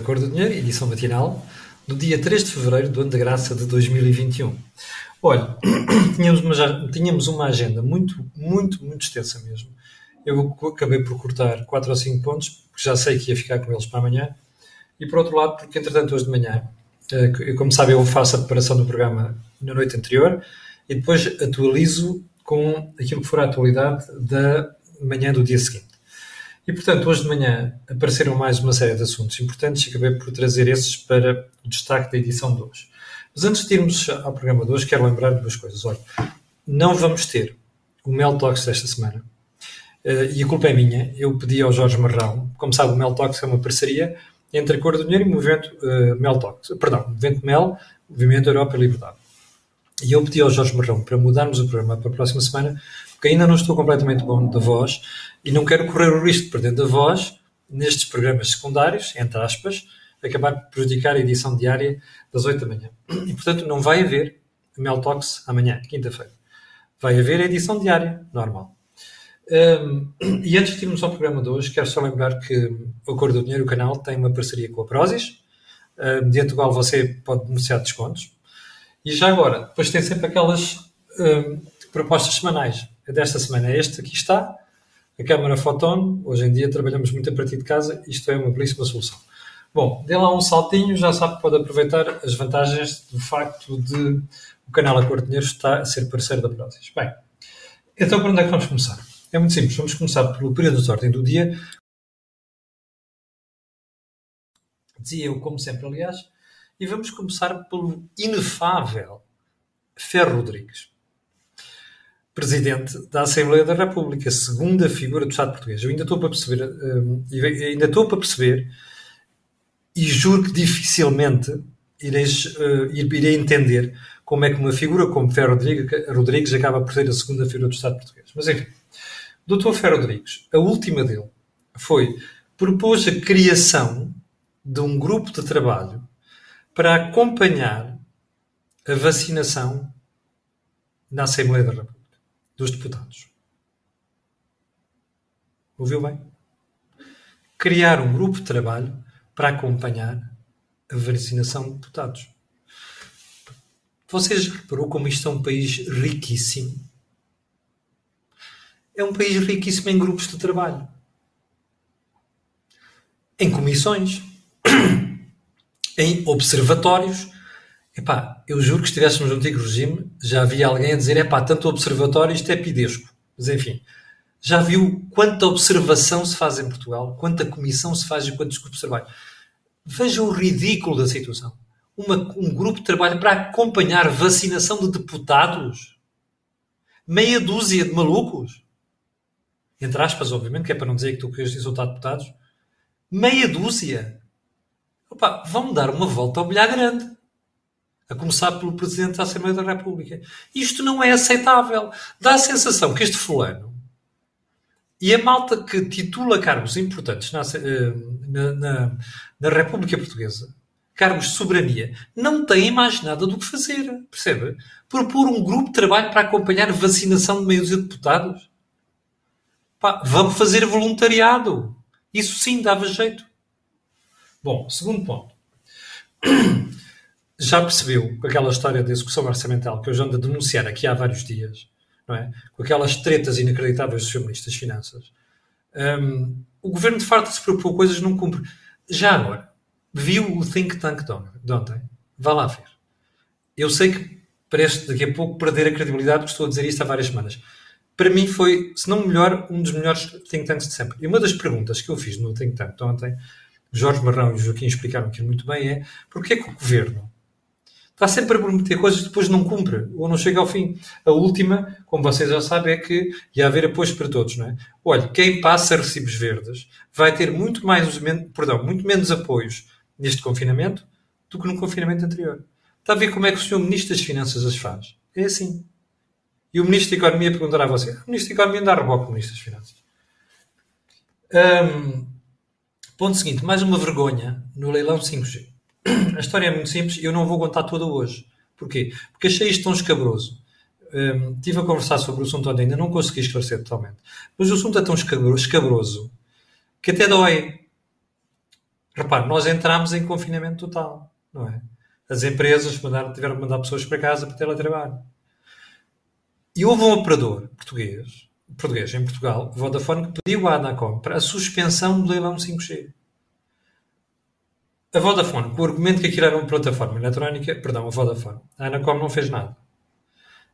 da Cor do Dinheiro, edição matinal, do dia 3 de fevereiro do ano da graça de 2021. Olha, tínhamos uma, tínhamos uma agenda muito, muito, muito extensa mesmo. Eu acabei por cortar 4 ou 5 pontos, porque já sei que ia ficar com eles para amanhã. E por outro lado, porque entretanto hoje de manhã, eh, como sabem, eu faço a preparação do programa na noite anterior e depois atualizo com aquilo que for a atualidade da manhã do dia seguinte. E, portanto, hoje de manhã apareceram mais uma série de assuntos importantes e acabei por trazer esses para o destaque da edição de hoje. Mas antes de irmos ao programa de hoje, quero lembrar duas coisas. Olha, não vamos ter o Mel Talks desta semana. Uh, e a culpa é minha. Eu pedi ao Jorge Marrão, como sabe, o Mel Talks é uma parceria entre a Cor do Dinheiro e o Movimento uh, Mel Talks. Perdão, Movimento Mel, Movimento Europa e Liberdade. E eu pedi ao Jorge Marrão para mudarmos o programa para a próxima semana, porque ainda não estou completamente bom da voz e não quero correr o risco de perder a voz nestes programas secundários, entre aspas, acabar por prejudicar a edição diária das 8 da manhã. E, portanto, não vai haver Mel Talks amanhã, quinta-feira. Vai haver a edição diária, normal. Um, e antes de irmos ao programa de hoje, quero só lembrar que o Cor do Dinheiro, o canal, tem uma parceria com a Prozis, um, mediante qual você pode beneficiar de descontos. E já agora, depois tem sempre aquelas um, propostas semanais. Desta semana é este, aqui está, a câmara Photon. Hoje em dia trabalhamos muito a partir de casa, isto é uma belíssima solução. Bom, dê lá um saltinho, já sabe que pode aproveitar as vantagens do facto de o canal A Cor Dinheiro estar a ser parceiro da Prozis. Bem, então por onde é que vamos começar? É muito simples, vamos começar pelo período de ordem do dia. Dizia eu, como sempre, aliás, e vamos começar pelo inefável Ferro Rodrigues, Presidente da Assembleia da República, segunda figura do Estado português. Eu ainda estou para perceber, um, ainda estou para perceber, e juro que dificilmente ireis, uh, irei entender como é que uma figura como Ferro Rodrigues, Rodrigues acaba por ser a segunda figura do Estado português. Mas enfim, Dr. Ferro Rodrigues, a última dele foi propôs a criação de um grupo de trabalho para acompanhar a vacinação na Assembleia da República, dos deputados. Ouviu bem? Criar um grupo de trabalho para acompanhar a vacinação de deputados. Vocês reparou como isto é um país riquíssimo? É um país riquíssimo em grupos de trabalho. Em comissões em observatórios. Epá, eu juro que se estivéssemos no antigo regime, já havia alguém a dizer, epá, tanto observatório, isto é pidesco. Mas enfim, já viu quanta observação se faz em Portugal, quanta comissão se faz e quantos grupos de trabalho. Veja o ridículo da situação. Uma, um grupo de trabalho para acompanhar vacinação de deputados. Meia dúzia de malucos. Entre aspas, obviamente, que é para não dizer que tu queres insultar deputados. Meia dúzia. Opa, vão dar uma volta ao bilhar grande. A começar pelo Presidente da Assembleia da República. Isto não é aceitável. Dá a sensação que este fulano e a malta que titula cargos importantes na, eh, na, na, na República Portuguesa, cargos de soberania, não têm mais nada do que fazer. Percebe? Propor um grupo de trabalho para acompanhar vacinação de meios de deputados. Pá, vamos fazer voluntariado. Isso sim dava jeito. Bom, segundo ponto. Já percebeu com aquela história da execução orçamental que eu já ando a denunciar aqui há vários dias, não é? Com aquelas tretas inacreditáveis dos feministas de finanças. Um, o governo de facto se propôs coisas não cumpre. Já agora, viu o think tank de ontem? Vá lá ver. Eu sei que parece daqui a pouco perder a credibilidade, porque estou a dizer isto há várias semanas. Para mim foi, se não melhor, um dos melhores think tanks de sempre. E uma das perguntas que eu fiz no think tank de ontem Jorge Marrão e Joaquim explicaram aquilo muito bem, é porque é que o governo está sempre a prometer coisas e depois não cumpre, ou não chega ao fim. A última, como vocês já sabem, é que ia haver apoios para todos, não é? Olha, quem passa recibos verdes vai ter muito mais, perdão, muito menos apoios neste confinamento do que no confinamento anterior. Está a ver como é que o senhor Ministro das Finanças as faz? É assim. E o Ministro da Economia perguntará a você: o Ministro da Economia anda a reboque o Ministro das Finanças. Um, Ponto seguinte, mais uma vergonha no leilão 5G. A história é muito simples e eu não vou contar toda hoje. Porquê? Porque achei isto tão escabroso. Um, estive a conversar sobre o assunto onde ainda não consegui esclarecer totalmente. Mas o assunto é tão escabroso que até dói. Repare, nós entramos em confinamento total, não é? As empresas mandaram, tiveram que mandar pessoas para casa para teletrabalho. E houve um operador português, português em Portugal, Vodafone, que pediu à Anacom para a suspensão do leilão 5G. A Vodafone, com o argumento que aquilo era uma plataforma eletrónica, perdão, a Vodafone, a Anacom não fez nada.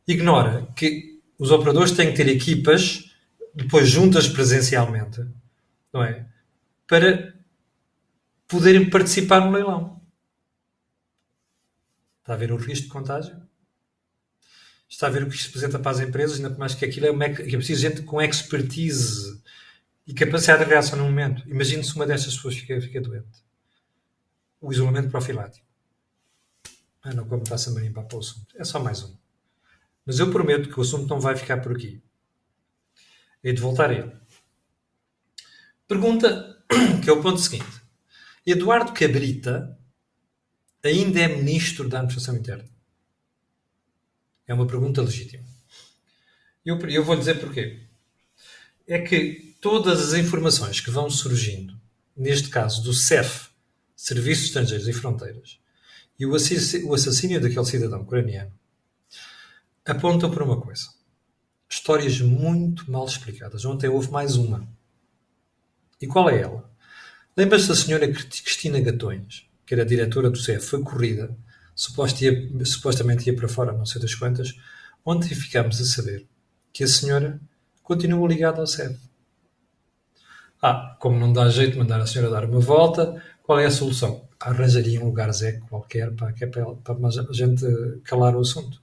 Ignora que os operadores têm que ter equipas depois juntas presencialmente, não é? Para poderem participar no leilão. Está a ver o risco de contágio? Está a ver o que isto representa para as empresas, ainda mais que aquilo é, uma, é preciso gente com expertise e capacidade de reação no momento. Imagine se uma destas pessoas fica, fica doente. O isolamento profilático. Ah, não, como está-se a marimpar para o assunto. É só mais um. Mas eu prometo que o assunto não vai ficar por aqui. Hei de voltar a ele. Pergunta, que é o ponto seguinte. Eduardo Cabrita ainda é ministro da Administração Interna? É uma pergunta legítima. Eu, eu vou dizer porquê. É que todas as informações que vão surgindo, neste caso do CEF, Serviços Estrangeiros e Fronteiras, e o assassínio daquele cidadão ucraniano, apontam para uma coisa. Histórias muito mal explicadas. Ontem houve mais uma. E qual é ela? Lembra-se da senhora Cristina Gatões, que era diretora do CEF, foi corrida, supostamente ia para fora, não sei das quantas. Ontem ficámos a saber que a senhora continua ligada ao CEF. Ah, como não dá jeito de mandar a senhora dar uma volta, qual é a solução? Arranjaria um lugar Zé qualquer para, que é para, para a gente calar o assunto.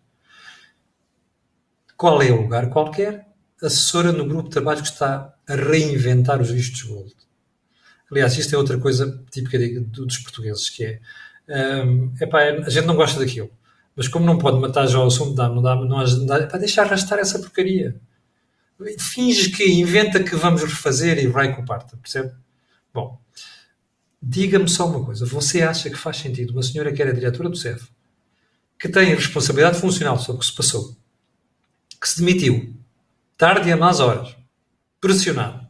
Qual é o lugar qualquer? Assessora no grupo de trabalho que está a reinventar os vistos Gold. Aliás, isto é outra coisa típica dos portugueses, que é, um, epá, a gente não gosta daquilo, mas como não pode matar já o assunto, não dá, não, dá, para deixar arrastar essa porcaria. Finge que inventa que vamos refazer e vai com parte, percebe? Bom, diga-me só uma coisa, você acha que faz sentido uma senhora que era diretora do CEF, que tem responsabilidade funcional sobre o que se passou, que se demitiu, tarde e a más horas, pressionado,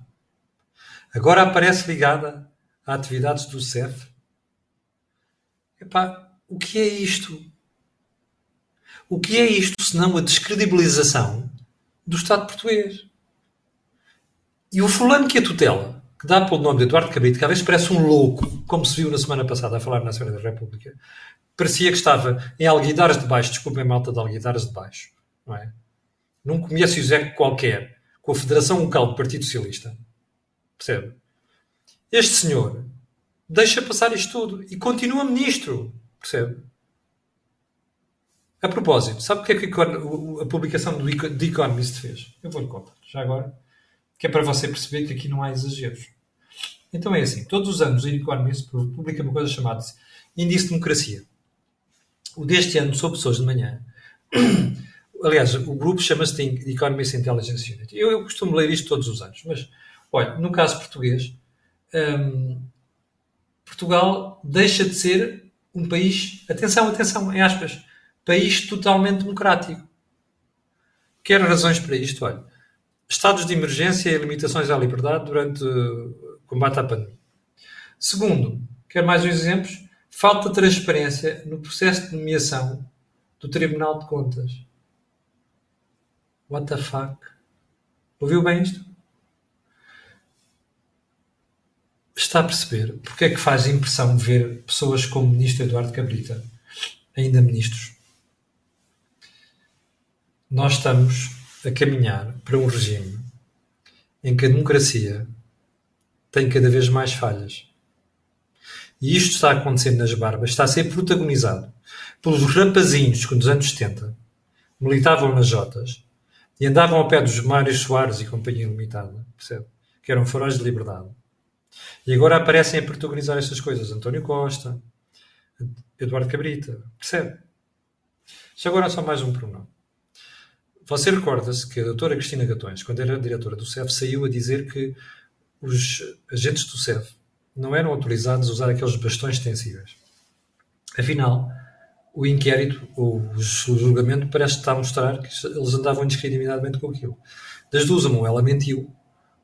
agora aparece ligada a atividades do CEF? Epá, o que é isto? O que é isto senão a descredibilização do Estado português? E o fulano que a tutela, que dá pelo nome de Eduardo Cabrito, que às vezes parece um louco, como se viu na semana passada a falar na Assembleia da República, parecia que estava em Alguidares de Baixo, desculpem malta de Alguidares de Baixo, não é? Num comércio execo qualquer, com a Federação Local do Partido Socialista. Percebe? Este senhor deixa passar isto tudo e continua ministro. Percebe? A propósito, sabe o que é que a publicação do The Economist fez? Eu vou-lhe contar, já agora, que é para você perceber que aqui não há exageros. Então é assim, todos os anos o Economist publica uma coisa chamada Índice de Democracia. O deste ano, sobre pessoas de manhã, aliás, o grupo chama-se The Economist Intelligence Unit. Eu, eu costumo ler isto todos os anos, mas, olha, no caso português, hum, Portugal deixa de ser um país, atenção, atenção, em aspas, país totalmente democrático. Quer razões para isto? Olha, estados de emergência e limitações à liberdade durante combate à pandemia. Segundo, quer mais uns exemplos? Falta de transparência no processo de nomeação do Tribunal de Contas. What the fuck? Ouviu bem isto? está a perceber porque é que faz impressão ver pessoas como o ministro Eduardo Cabrita, ainda ministros. Nós estamos a caminhar para um regime em que a democracia tem cada vez mais falhas. E isto está a acontecer nas barbas, está a ser protagonizado pelos rapazinhos que nos anos 70 militavam nas Jotas e andavam ao pé dos Mário Soares e Companhia Limitada, percebe? Que eram faróis de liberdade e agora aparecem a protagonizar estas coisas. António Costa, Eduardo Cabrita, percebe? Já agora só mais um pormenor. Você recorda-se que a doutora Cristina Gatões, quando era diretora do CEF, saiu a dizer que os agentes do CEF não eram autorizados a usar aqueles bastões extensíveis. Afinal, o inquérito, ou o julgamento, parece estar a mostrar que eles andavam indiscriminadamente com aquilo. Das duas, uma, ela mentiu,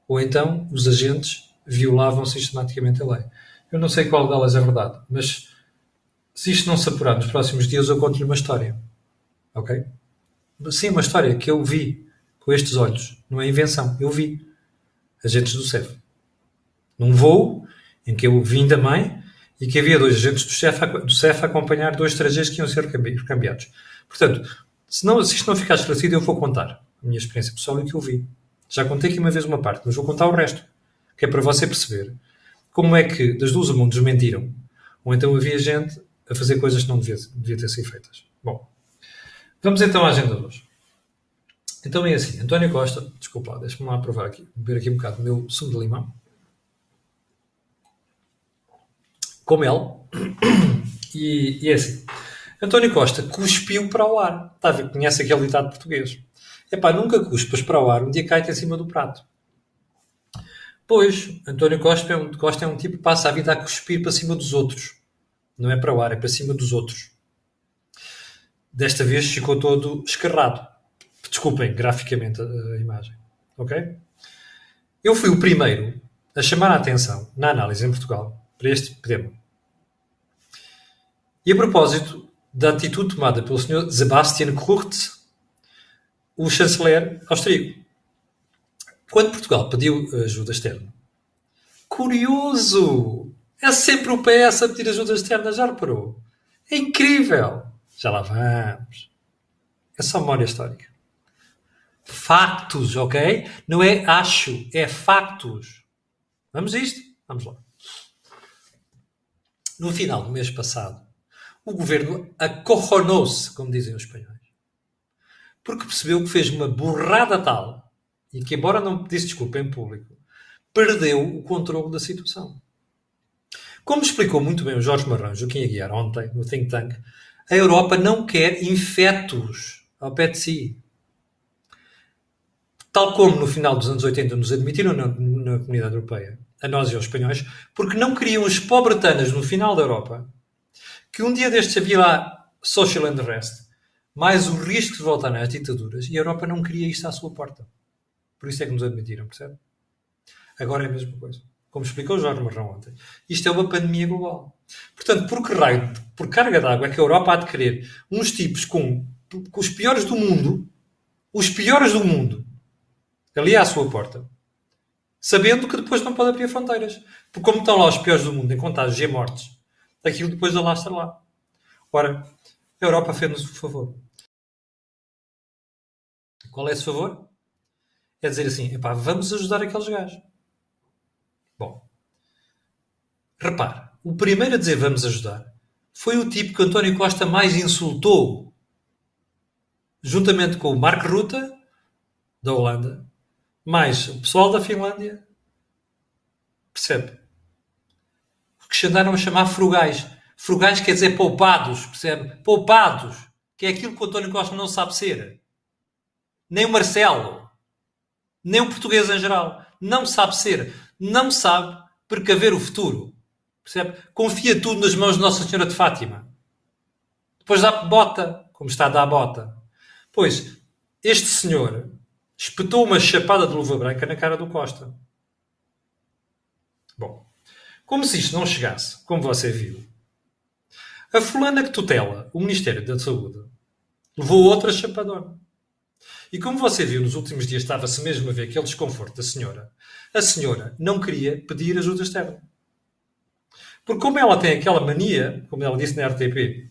ou então os agentes violavam sistematicamente a lei. Eu não sei qual delas é verdade, mas se isto não se apurar nos próximos dias, eu conto-lhe uma história. Ok? Sim, uma história que eu vi com estes olhos. Não é invenção. Eu vi. Agentes do CEF. Num voo em que eu vim também e que havia dois agentes do CEF, a, do CEF a acompanhar dois estrangeiros que iam ser cambiados. Portanto, se, não, se isto não ficar esclarecido, eu vou contar a minha experiência pessoal e o que eu vi. Já contei aqui uma vez uma parte, mas vou contar o resto. Que é para você perceber como é que das duas mundos mentiram. Ou então havia gente a fazer coisas que não devia, devia ter sido feitas. Bom, vamos então à agenda de hoje. Então é assim, António Costa, desculpa deixa-me lá provar aqui, beber aqui um bocado o meu sumo de limão. Com mel. E, e é assim. António Costa cuspiu para o ar. Está a ver? Conhece aquele ditado português. Epá, nunca cuspas para o ar, um dia cai-te em cima do prato. Pois, António Costa é, um, Costa é um tipo que passa a vida a cuspir para cima dos outros. Não é para o ar, é para cima dos outros. Desta vez ficou todo escarrado. Desculpem, graficamente, a, a imagem. Ok? Eu fui o primeiro a chamar a atenção, na análise em Portugal, para este tema. E a propósito da atitude tomada pelo Sr. Sebastian Kurz, o chanceler austríaco. Quando Portugal pediu ajuda externa. Curioso! É sempre o PS a pedir ajuda externa, já reparou? É incrível! Já lá vamos. É só memória histórica. Factos, ok? Não é acho, é factos. Vamos isto? Vamos lá. No final do mês passado, o governo acorronou-se, como dizem os espanhóis porque percebeu que fez uma borrada tal e que, embora não pedisse desculpa em público, perdeu o controle da situação. Como explicou muito bem o Jorge Marrão, Joaquim Aguiar, ontem, no Think Tank, a Europa não quer infetos ao pé de si. Tal como no final dos anos 80 nos admitiram na, na comunidade europeia, a nós e aos espanhóis, porque não queriam os pobretanas no final da Europa, que um dia destes havia lá social unrest, mais o risco de voltar nas ditaduras e a Europa não queria isto à sua porta. Por isso é que nos admitiram, percebe? Agora é a mesma coisa. Como explicou o Jorge Marrão ontem. Isto é uma pandemia global. Portanto, por que raio, por carga d'água é que a Europa há de querer uns tipos com, com os piores do mundo, os piores do mundo, ali à sua porta, sabendo que depois não pode abrir fronteiras. Porque como estão lá os piores do mundo em contagens e mortes, aquilo depois alastra lá. Ora, a Europa fez-nos o favor. Qual é esse favor? É dizer assim, epá, vamos ajudar aqueles gajos. Bom, repare, o primeiro a dizer vamos ajudar foi o tipo que António Costa mais insultou, juntamente com o Mark Rutte, da Holanda, mais o pessoal da Finlândia. Percebe? Que se andaram a chamar frugais. Frugais quer dizer poupados, percebe? Poupados, que é aquilo que o António Costa não sabe ser. Nem o Marcelo, nem o português em geral. Não sabe ser. Não sabe precaver o futuro. Percebe? Confia tudo nas mãos de Nossa Senhora de Fátima. Depois dá bota, como está a dar bota. Pois, este senhor espetou uma chapada de luva branca na cara do Costa. Bom, como se isto não chegasse, como você viu, a fulana que tutela o Ministério da Saúde levou outra chapadona. E como você viu nos últimos dias, estava-se mesmo a ver aquele desconforto da senhora. A senhora não queria pedir ajuda externa. Porque como ela tem aquela mania, como ela disse na RTP,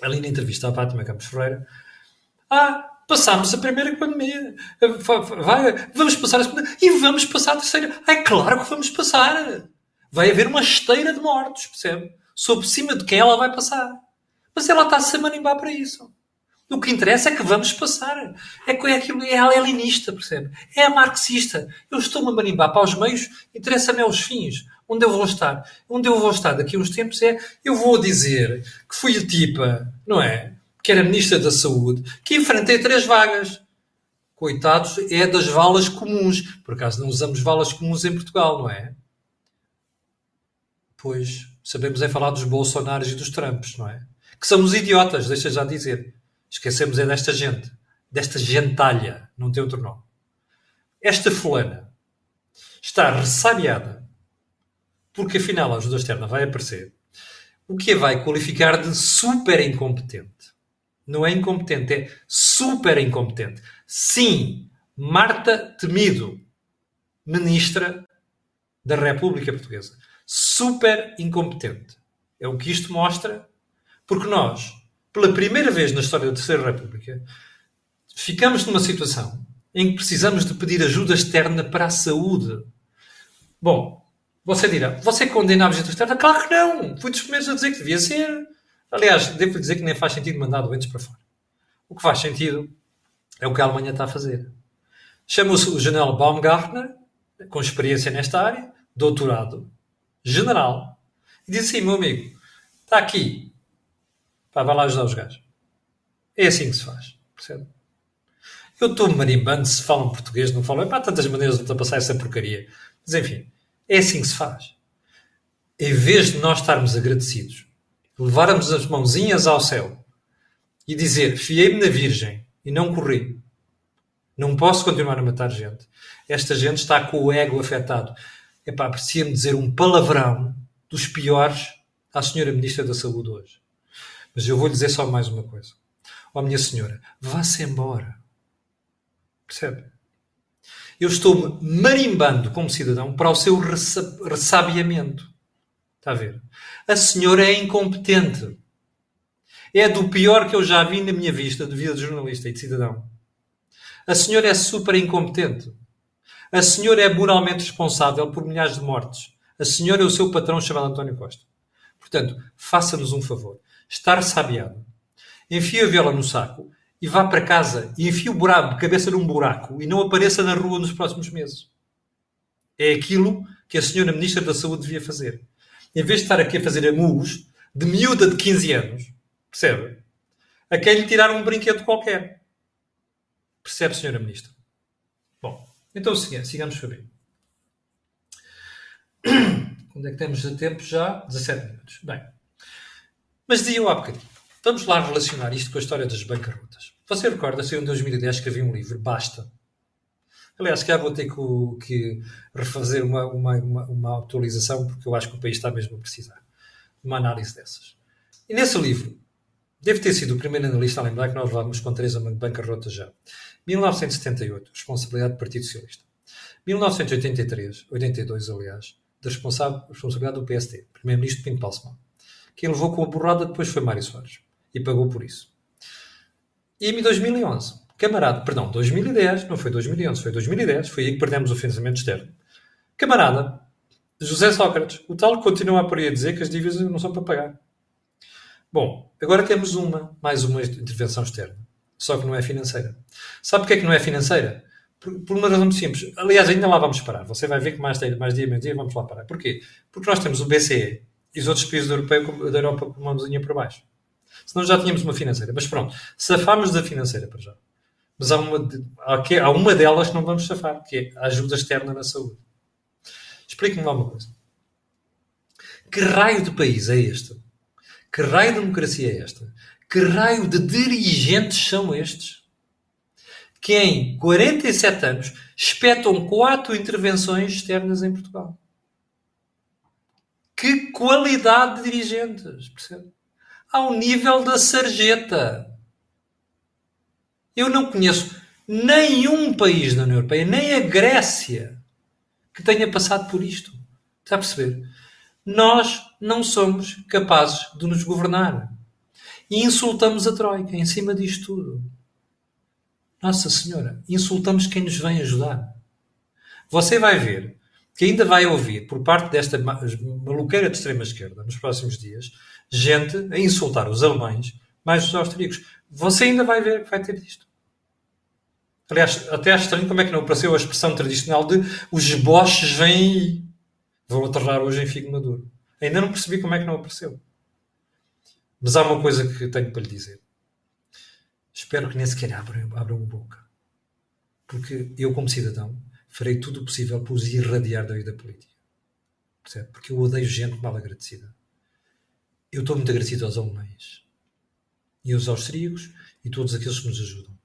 ali na entrevista à Fátima Campos Ferreira, ah, passámos a primeira pandemia, vai, vamos passar a segunda e vamos passar a terceira. É claro que vamos passar. Vai haver uma esteira de mortos, percebe? sobre cima de quem ela vai passar. Mas ela está-se a manimbar para isso. O que interessa é que vamos passar. É que é aquilo, é a leninista, percebe? É a marxista. Eu estou-me a manimbar para os meios, interessa-me aos fins. Onde eu vou estar? Onde eu vou estar daqui a uns tempos é, eu vou dizer que fui a tipa, não é? Que era Ministra da Saúde, que enfrentei três vagas. Coitados, é das valas comuns. Por acaso não usamos valas comuns em Portugal, não é? Pois, sabemos é falar dos Bolsonaros e dos Trumps, não é? Que são os idiotas, deixa já dizer. Esquecemos é desta gente, desta gentalha, não tem outro nome. Esta fulana está ressabiada porque afinal a ajuda externa vai aparecer, o que a vai qualificar de super incompetente. Não é incompetente, é super incompetente. Sim, Marta Temido, ministra da República Portuguesa. Super incompetente. É o que isto mostra, porque nós, pela primeira vez na história da Terceira República, ficamos numa situação em que precisamos de pedir ajuda externa para a saúde. Bom, você dirá, você condena a visita externa? Claro que não! Fui dos primeiros a dizer que devia ser. Aliás, devo dizer que nem faz sentido mandar doentes para fora. O que faz sentido é o que a Alemanha está a fazer. Chama-se o general Baumgartner, com experiência nesta área, doutorado, general, e diz assim, meu amigo, está aqui, pá, vai lá ajudar os gajos. É assim que se faz, percebe? Eu estou marimbando se falam português, não falam. Para tantas maneiras de ultrapassar essa porcaria. Mas enfim, é assim que se faz. Em vez de nós estarmos agradecidos, levarmos as mãozinhas ao céu e dizer fiei-me na Virgem e não corri, não posso continuar a matar gente. Esta gente está com o ego afetado. Epá, aprecia-me dizer um palavrão dos piores à senhora Ministra da Saúde hoje. Mas eu vou lhe dizer só mais uma coisa. Ó oh, minha senhora, vá-se embora. Percebe? Eu estou-me marimbando como cidadão para o seu ressabiamento. Está a ver? A senhora é incompetente. É do pior que eu já vi na minha vista de vida de jornalista e de cidadão. A senhora é super incompetente. A senhora é moralmente responsável por milhares de mortes. A senhora é o seu patrão chamado António Costa. Portanto, faça-nos um favor. Estar sabiado. Enfie a viola no saco e vá para casa e enfie o buraco, cabeça num buraco e não apareça na rua nos próximos meses. É aquilo que a senhora Ministra da Saúde devia fazer. Em vez de estar aqui a fazer amigos de miúda de 15 anos, percebe? A quem lhe tirar um brinquedo qualquer. Percebe, senhora Ministra? Bom, então sigamos sabendo. Onde é que temos de tempo já? 17 minutos. Bem, mas dizia eu há bocadinho. Vamos lá relacionar isto com a história das bancarrotas. Você recorda-se, em 2010 que havia um livro, Basta. Aliás, calhar vou ter que, que refazer uma, uma, uma, uma, atualização, porque eu acho que o país está mesmo a precisar de uma análise dessas. E nesse livro, deve ter sido o primeiro analista a lembrar que nós levámos com três bancarrota já. 1978, responsabilidade do Partido Socialista. 1983, 82 aliás, da responsabilidade do PSD, primeiro-ministro Pinto Balsemão. Quem levou com a borrada depois foi Mário Soares e pagou por isso. E em 2011, camarada, perdão, 2010, não foi 2011, foi 2010, foi aí que perdemos o financiamento externo. Camarada, José Sócrates, o tal continua por aí a dizer que as dívidas não são para pagar. Bom, agora temos uma, mais uma intervenção externa, só que não é financeira. Sabe porquê é que não é financeira? Por, por, uma razão muito simples. Aliás, ainda lá vamos parar. Você vai ver que mais, mais dia, menos dia, vamos lá parar. Porquê? Porque nós temos o BCE e os outros países da Europa, da Europa com uma mãozinha por baixo. Senão já tínhamos uma financeira. Mas pronto, safámos da financeira para já. Mas há uma, há uma delas que não vamos safar, que é a ajuda externa na saúde. Explique-me lá uma coisa. Que raio de país é este? Que raio de democracia é esta? Que raio de dirigentes são estes? Que em 47 anos espetam quatro intervenções externas em Portugal. Que qualidade de dirigentes, percebe? Ao nível da sarjeta. Eu não conheço nenhum país da União Europeia, nem a Grécia, que tenha passado por isto. Está a perceber? Nós não somos capazes de nos governar. E insultamos a Troika em cima disto tudo. Nossa Senhora, insultamos quem nos vem ajudar. Você vai ver que ainda vai ouvir, por parte desta maluqueira de extrema-esquerda, nos próximos dias, gente a insultar os alemães mais os austríacos. Você ainda vai ver que vai ter isto. Aliás, até acho estranho como é que não apareceu a expressão tradicional de os boches vêm aí. Vou aterrar hoje em Figo Maduro. Ainda não percebi como é que não apareceu. Mas há uma coisa que tenho para lhe dizer. Espero que nem sequer abram, abram a boca. Porque eu, como cidadão, farei tudo o possível por os irradiar da vida política. Percebe? Porque eu odeio gente mal agradecida. Eu estou muito agradecido aos alemães e aos austríacos e todos aqueles que nos ajudam.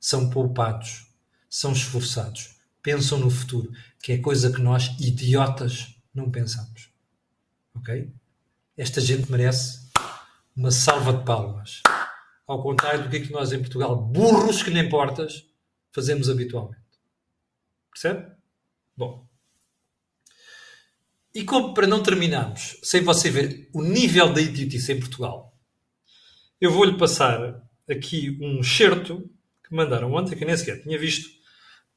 São poupados, são esforçados, pensam no futuro, que é coisa que nós, idiotas, não pensamos. Ok? Esta gente merece uma salva de palmas. Ao contrário do que, é que nós em Portugal, burros que nem portas, fazemos habitualmente. Percebe? Bom. E como para não terminarmos sem você ver o nível da idiotice em Portugal, eu vou-lhe passar aqui um certo que mandaram ontem, que nem sequer tinha visto,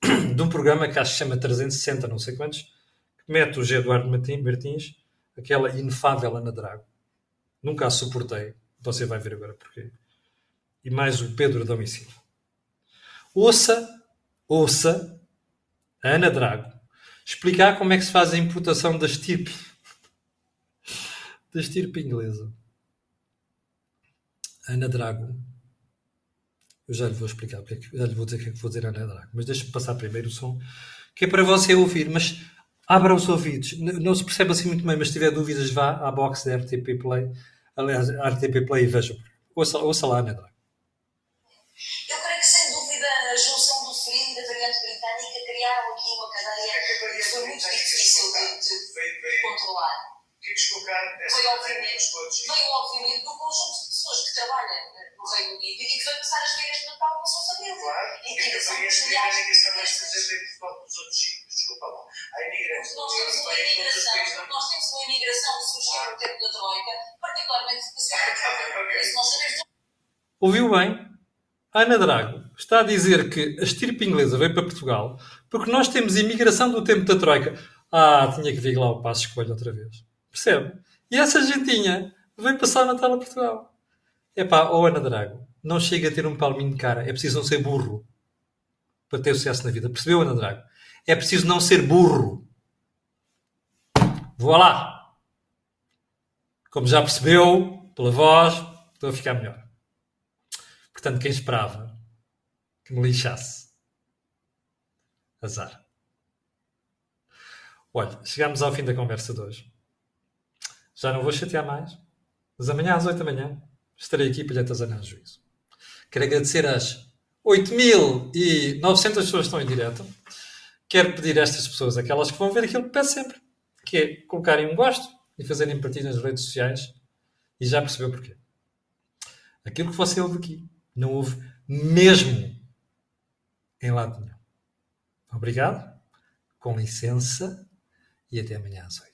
de um programa que acho que se chama 360, não sei quantos, que mete o G. Eduardo Martins, aquela inefável Ana Drago. Nunca a suportei. Você vai ver agora porquê. E mais o Pedro Domicílio. Ouça, ouça a Ana Drago explicar como é que se faz a importação da estirpe. da estirpe inglesa. Ana Drago eu já lhe vou explicar, porque é já lhe vou dizer o que é que vou dizer Ana Mas deixe-me passar primeiro o som, que é para você ouvir. Mas abra os ouvidos. Não se percebe assim muito bem, mas se tiver dúvidas, vá à box da RTP Play. Aliás, a RTP Play e veja. Ouça, ouça lá, Ana Drago. Eu creio que, sem dúvida, a junção do frio e da variante britânica criaram aqui uma cadeia que foi muito difícil de, de controlar. Foi, obviamente, foi, obviamente, do conjunto de pessoas que trabalham no Reino Unido e que vai passar as férias de Natal com a sua família. Claro, e que são milhares de Desculpa lá. A imigração. Nós temos uma imigração, nós temos uma imigração da Troika, particularmente por isso nós sabemos. Ouviu bem? Ana Drago está a dizer que a estirpe inglesa veio para Portugal porque nós temos imigração do tempo da Troika. Ah, tinha que vir lá o passo escolha outra vez. Percebe? E essa gentinha veio passar Natal a Portugal. Epá, ó oh Ana Drago, não chega a ter um palminho de cara. É preciso não ser burro para ter sucesso na vida. Percebeu, Ana Drago? É preciso não ser burro. Vou lá. Como já percebeu, pela voz, estou a ficar melhor. Portanto, quem esperava que me lixasse? Azar. Olha, chegamos ao fim da conversa de hoje. Já não vou chatear mais. Mas amanhã às 8 da manhã estarei aqui para lhe atazanar juízo. Quero agradecer às 8.900 pessoas que estão em direto. Quero pedir a estas pessoas, aquelas que vão ver aquilo que peço sempre, que é colocarem um gosto e fazerem partilha nas redes sociais. E já percebeu porquê. Aquilo que você ouve aqui, não ouve mesmo em lado nenhum. Obrigado, com licença e até amanhã às 8.